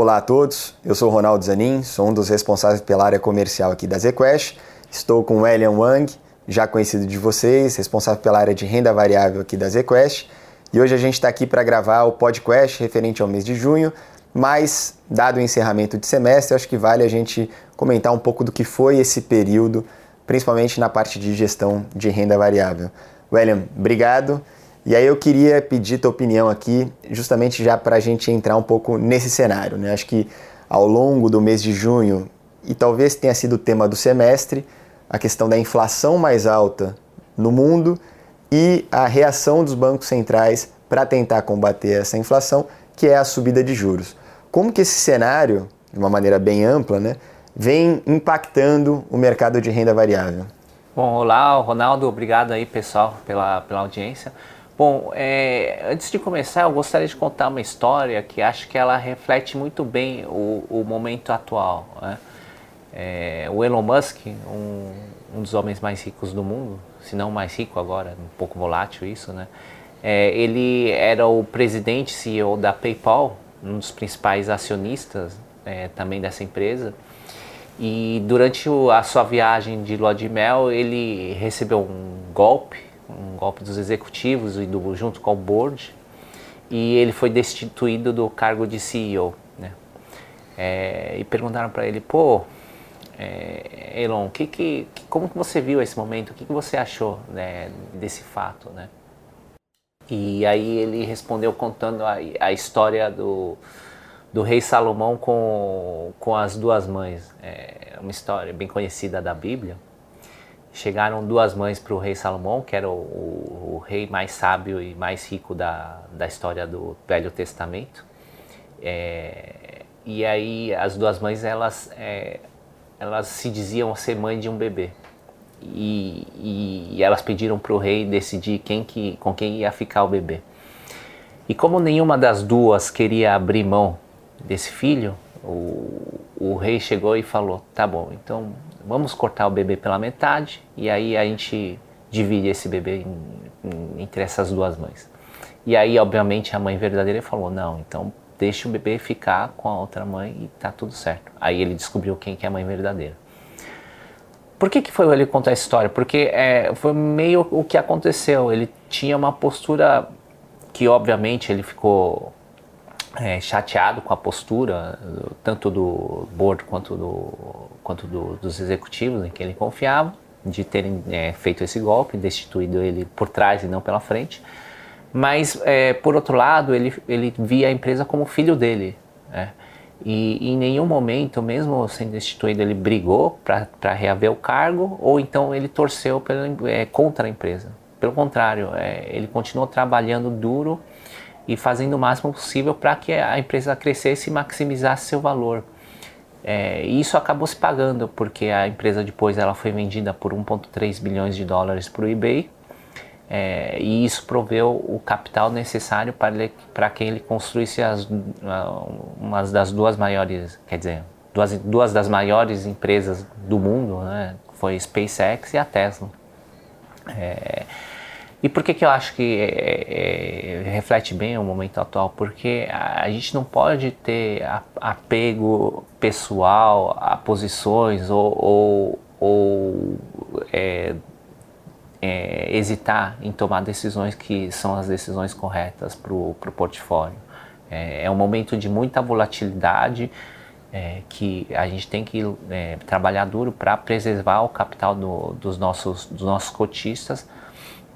Olá a todos, eu sou Ronaldo Zanin, sou um dos responsáveis pela área comercial aqui da ZQuest. Estou com Elian Wang, já conhecido de vocês, responsável pela área de renda variável aqui da ZQuest. E hoje a gente está aqui para gravar o podcast referente ao mês de junho, mas, dado o encerramento de semestre, acho que vale a gente comentar um pouco do que foi esse período, principalmente na parte de gestão de renda variável. William, obrigado. E aí eu queria pedir tua opinião aqui, justamente já para a gente entrar um pouco nesse cenário. Né? Acho que ao longo do mês de junho, e talvez tenha sido o tema do semestre, a questão da inflação mais alta no mundo e a reação dos bancos centrais para tentar combater essa inflação, que é a subida de juros. Como que esse cenário, de uma maneira bem ampla, né, vem impactando o mercado de renda variável? Bom, olá, Ronaldo, obrigado aí pessoal pela, pela audiência. Bom, é, antes de começar, eu gostaria de contar uma história que acho que ela reflete muito bem o, o momento atual. Né? É, o Elon Musk, um, um, dos homens mais ricos do mundo, se não mais rico agora, um pouco volátil isso, né? É, ele era o presidente CEO da PayPal, um dos principais acionistas é, também dessa empresa. E durante a sua viagem de lua de mel, ele recebeu um golpe um golpe dos executivos e do, junto com o board, e ele foi destituído do cargo de CEO. Né? É, e perguntaram para ele, pô, é, Elon, que, que, como que você viu esse momento? O que, que você achou né, desse fato? Né? E aí ele respondeu contando a, a história do, do rei Salomão com, com as duas mães. É uma história bem conhecida da Bíblia chegaram duas mães para o rei Salomão, que era o, o, o, rei mais sábio e mais rico da, da história do Velho Testamento. É, e aí as duas mães elas, é, elas se diziam ser mãe de um bebê. E, e, e elas pediram para o rei decidir quem que, com quem ia ficar o bebê. E como nenhuma das duas queria abrir mão desse filho, o, o rei chegou e falou: tá bom, então vamos cortar o bebê pela metade e aí a gente divide esse bebê em, em, entre essas duas mães. E aí, obviamente, a mãe verdadeira falou: não, então deixa o bebê ficar com a outra mãe e tá tudo certo. Aí ele descobriu quem que é a mãe verdadeira. Por que, que foi ele contar essa história? Porque é, foi meio o que aconteceu. Ele tinha uma postura que, obviamente, ele ficou é, chateado com a postura, tanto do board quanto, do, quanto do, dos executivos em que ele confiava, de terem é, feito esse golpe, destituído ele por trás e não pela frente. Mas, é, por outro lado, ele, ele via a empresa como filho dele. Né? E em nenhum momento, mesmo sendo destituído, ele brigou para reaver o cargo ou então ele torceu pela, é, contra a empresa. Pelo contrário, é, ele continuou trabalhando duro e fazendo o máximo possível para que a empresa crescesse e maximizasse seu valor. É, e isso acabou se pagando, porque a empresa depois ela foi vendida por 1,3 bilhões de dólares para o eBay, é, e isso proveu o capital necessário para, ele, para que ele construísse as, uma das duas maiores, quer dizer, duas, duas das maiores empresas do mundo, né? foi SpaceX e a Tesla. É, e por que, que eu acho que é, é, reflete bem o momento atual? Porque a, a gente não pode ter a, apego pessoal a posições ou, ou, ou é, é hesitar em tomar decisões que são as decisões corretas para o portfólio. É, é, um momento de muita volatilidade é, que a gente tem que trabalhar duro para preservar o capital do, dos, nossos, dos nossos cotistas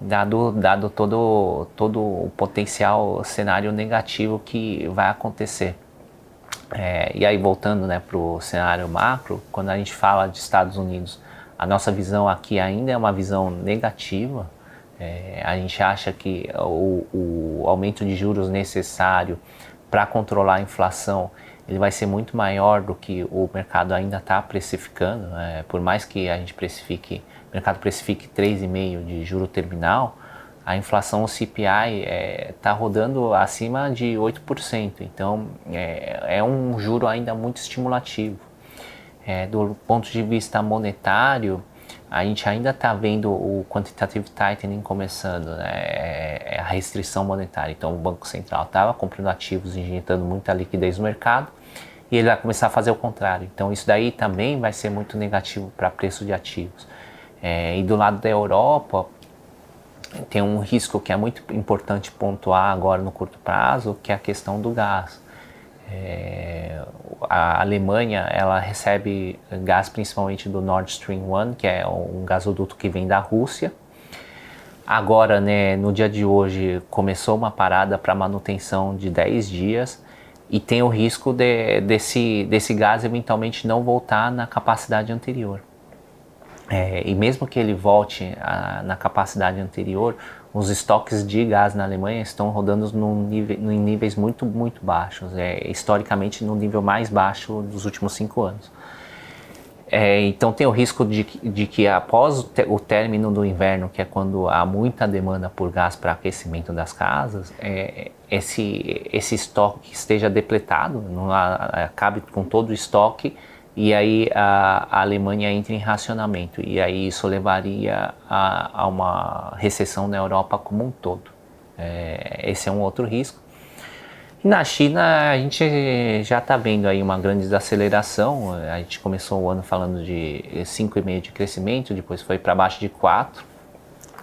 dado, dado todo, todo o potencial cenário negativo que vai acontecer. É, e aí, voltando né, para o cenário macro, quando a gente fala de Estados Unidos, a nossa visão aqui ainda é uma visão negativa. É, a gente acha que o, o aumento de juros necessário para controlar a inflação ele vai ser muito maior do que o mercado ainda está precificando. Né? Por mais que a gente precifique o mercado precifique 3,5% de juro terminal, a inflação, o CPI, está é, tá rodando acima de 8%. Então, é, é, um juro ainda muito estimulativo. É, do ponto de vista monetário, a gente ainda está vendo o quantitative tightening começando, né? É, é a restrição monetária. Então, o Banco Central estava comprando ativos, injetando muita liquidez no mercado, e ele vai começar a fazer o contrário. Então isso daí também vai ser muito negativo para preço de ativos. É, e do lado da Europa tem um risco que é muito importante pontuar agora no curto prazo, que é a questão do gás. É, a Alemanha ela recebe gás principalmente do Nord Stream 1, que é um gasoduto que vem da Rússia. Agora, né, no dia de hoje, começou uma parada para manutenção de 10 dias e tem o risco de, desse, desse gás eventualmente não voltar na capacidade anterior. É, e mesmo que ele volte a, na capacidade anterior, os estoques de gás na Alemanha estão rodando nível, em níveis muito, muito baixos, é, historicamente no nível mais baixo dos últimos cinco anos. É, então tem o risco de, de que após o, te, o, término do inverno, que é quando há muita demanda por gás para aquecimento das casas, é, esse, esse estoque esteja depletado, não há, acabe com todo o estoque e aí a, a, Alemanha entra em racionamento e aí isso levaria a, a uma recessão na Europa como um todo. É, esse é um outro risco. Na China, a gente já está vendo aí uma grande desaceleração. A gente começou o ano falando de 5,5% de crescimento, depois foi para baixo de 4%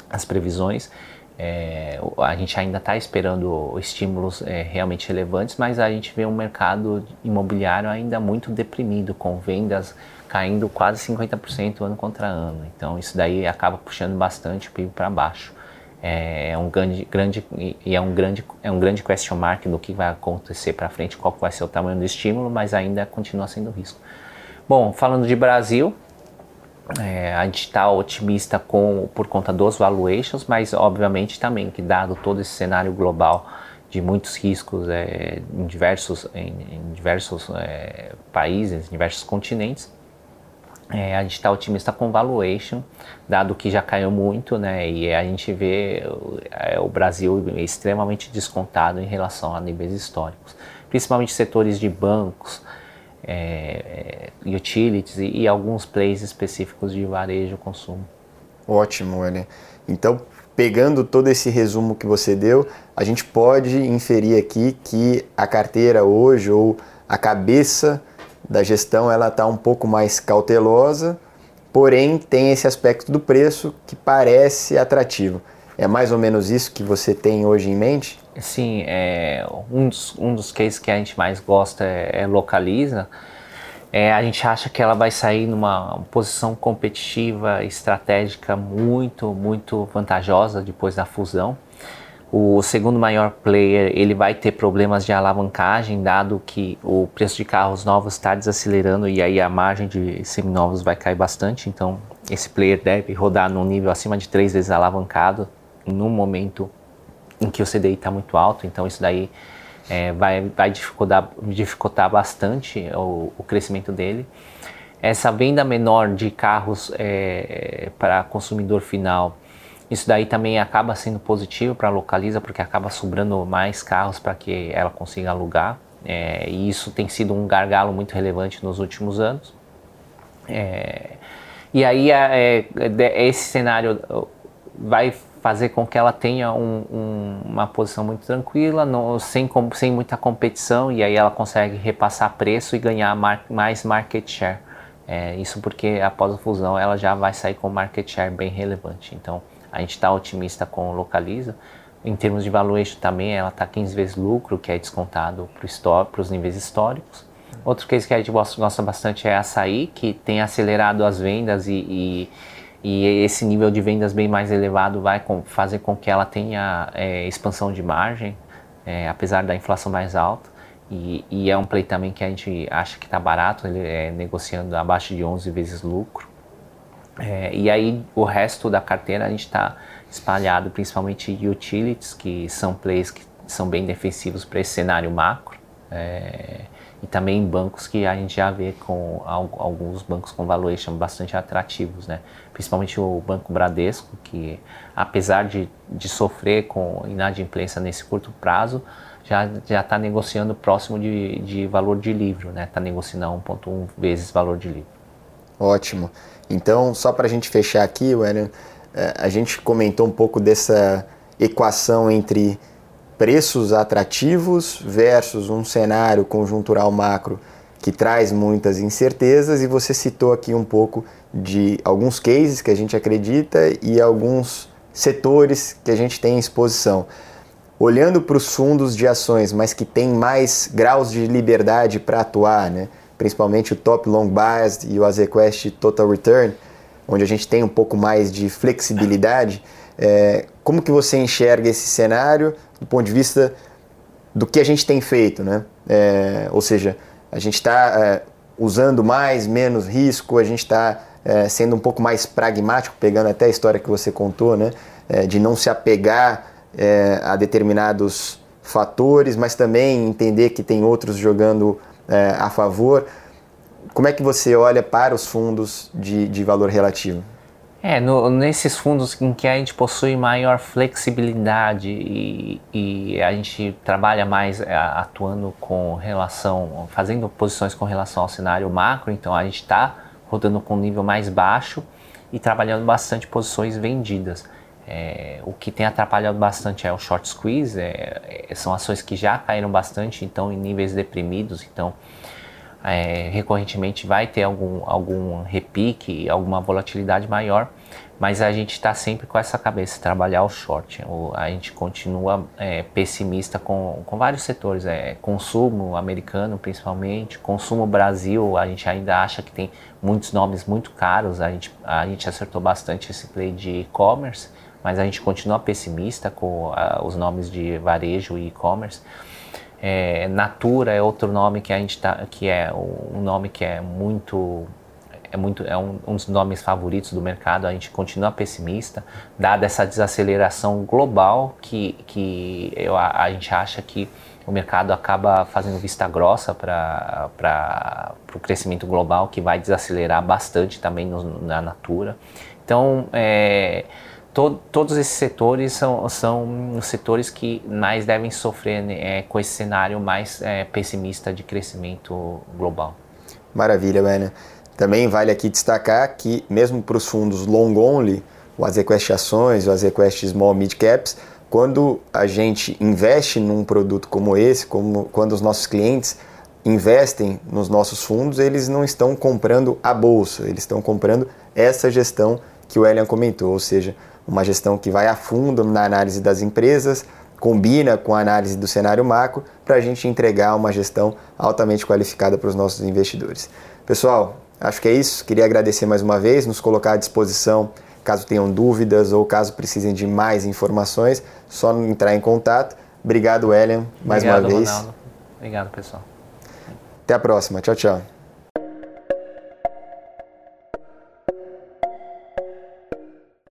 as previsões. É, a gente ainda está esperando estímulos é, realmente relevantes, mas a gente vê um mercado imobiliário ainda muito deprimido, com vendas caindo quase 50% ano contra ano. Então isso daí acaba puxando bastante o PIB para baixo é, é um grande, grande e é um grande é um grande question mark do que vai acontecer para frente, qual vai ser o tamanho do estímulo, mas ainda continua sendo risco. Bom, falando de Brasil, é, a gente está otimista com por conta dos valuations, mas obviamente também que dado todo esse cenário global de muitos riscos é, em diversos em, em diversos é, países, em diversos continentes, é, a gente está otimista com valuation, dado que já caiu muito, né? E a gente vê é, o Brasil extremamente descontado em relação a níveis históricos, principalmente setores de bancos, é, é utilities e, e, alguns plays específicos de varejo consumo. Ótimo, Eli. Então, pegando todo esse resumo que você deu, a gente pode inferir aqui que a carteira hoje ou a cabeça da gestão ela está um pouco mais cautelosa, porém tem esse aspecto do preço que parece atrativo. É mais ou menos isso que você tem hoje em mente? Sim, é, um, dos, um dos cases que a gente mais gosta é, é Localiza. É, a gente acha que ela vai sair numa posição competitiva, estratégica muito, muito vantajosa depois da fusão. O segundo maior player ele vai ter problemas de alavancagem, dado que o preço de carros novos está desacelerando e aí a margem de seminovos vai cair bastante. Então, esse player deve rodar num nível acima de três vezes alavancado no momento em que o CDI está muito alto. Então, isso daí é, vai, vai dificultar, dificultar bastante o, o, crescimento dele. Essa venda menor de carros é, para consumidor final isso daí também acaba sendo positivo para a Localiza, porque acaba sobrando mais carros para que ela consiga alugar. É, e isso tem sido um gargalo muito relevante nos últimos anos. É, e aí é, é esse cenário vai fazer com que ela tenha um, um, uma posição muito tranquila, no, sem, sem muita competição, e aí ela consegue repassar preço e ganhar mar, mais market share. É, isso porque após a fusão ela já vai sair com market share bem relevante. Então, a gente está otimista com o Localiza. Em termos de valuation também, ela está 15 vezes lucro, que é descontado para os níveis históricos. Outro case que a gente gosta bastante é a Açaí, que tem acelerado as vendas e, e, e esse nível de vendas bem mais elevado vai com, fazer com que ela tenha é, expansão de margem, é, apesar da inflação mais alta. E, e, é um play também que a gente acha que está barato, ele é negociando abaixo de 11 vezes lucro. É, e aí o resto da carteira a gente está espalhado principalmente utilities, que são plays que são bem defensivos para esse cenário macro. É, e também em bancos que a gente já vê com alguns bancos com valuation bastante atrativos, né? Principalmente o Banco Bradesco, que apesar de, de sofrer com inadimplência nesse curto prazo, já está negociando próximo de, de valor de livro, né? Está negociando 1.1 vezes valor de livro. Ótimo. Então, só para a gente fechar aqui, William, é, a gente comentou um pouco dessa equação entre preços atrativos versus um cenário conjuntural macro que traz muitas incertezas e você citou aqui um pouco de alguns cases que a gente acredita e alguns setores que a gente tem em exposição. Olhando para os fundos de ações, mas que tem mais graus de liberdade para atuar, né? principalmente o Top Long Biased e o Azequest Total Return, onde a gente tem um pouco mais de flexibilidade, é, como que você enxerga esse cenário do ponto de vista do que a gente tem feito, né? É, ou seja, a gente está é, usando mais, menos risco, a gente está é, sendo um pouco mais pragmático, pegando até a história que você contou, né? É, de não se apegar é, a determinados fatores, mas também entender que tem outros jogando a favor. Como é que você olha para os fundos de, de valor relativo? É, no, nesses fundos em que a gente possui maior flexibilidade e, e a gente trabalha mais é, atuando com relação, fazendo posições com relação ao cenário macro, então a gente está rodando com um nível mais baixo e trabalhando bastante posições vendidas. É, o que tem atrapalhado bastante é o short squeeze, é, é são ações que já caíram bastante, então em níveis deprimidos, então é, recorrentemente vai ter algum, algum repique, alguma volatilidade maior, mas a gente está sempre com essa cabeça, trabalhar o short. O, a gente continua é, pessimista com, com vários setores, é, consumo americano principalmente, consumo Brasil, a gente ainda acha que tem muitos nomes muito caros, a gente, a gente acertou bastante esse play de e-commerce, mas a gente continua pessimista com a, os nomes de varejo e e-commerce. É, Natura é outro nome que a gente tá, que é um nome que é muito é muito é um, um, dos nomes favoritos do mercado. A gente continua pessimista, dada essa desaceleração global que que eu, a, a gente acha que o mercado acaba fazendo vista grossa para o crescimento global, que vai desacelerar bastante também no, na Natura. Então, é, to, todos esses setores são, são setores que mais devem sofrer né, é, com esse cenário mais é, pessimista de crescimento global. Maravilha, Werner. Também vale aqui destacar que, mesmo para os fundos long only, o Azequest Ações, o Azequest Small Mid Caps, quando a gente investe num produto como esse, como quando os nossos clientes investem nos nossos fundos, eles não estão comprando a bolsa, eles estão comprando essa gestão que o Elian comentou, ou seja, uma gestão que vai a fundo na análise das empresas, combina com a análise do cenário macro para a gente entregar uma gestão altamente qualificada para os nossos investidores. Pessoal, acho que é isso. Queria agradecer mais uma vez, nos colocar à disposição caso tenham dúvidas ou caso precisem de mais informações, só entrar em contato. Obrigado, Elian, mais Obrigado, uma vez. Ronaldo. Obrigado, pessoal. Até a próxima. Tchau, tchau.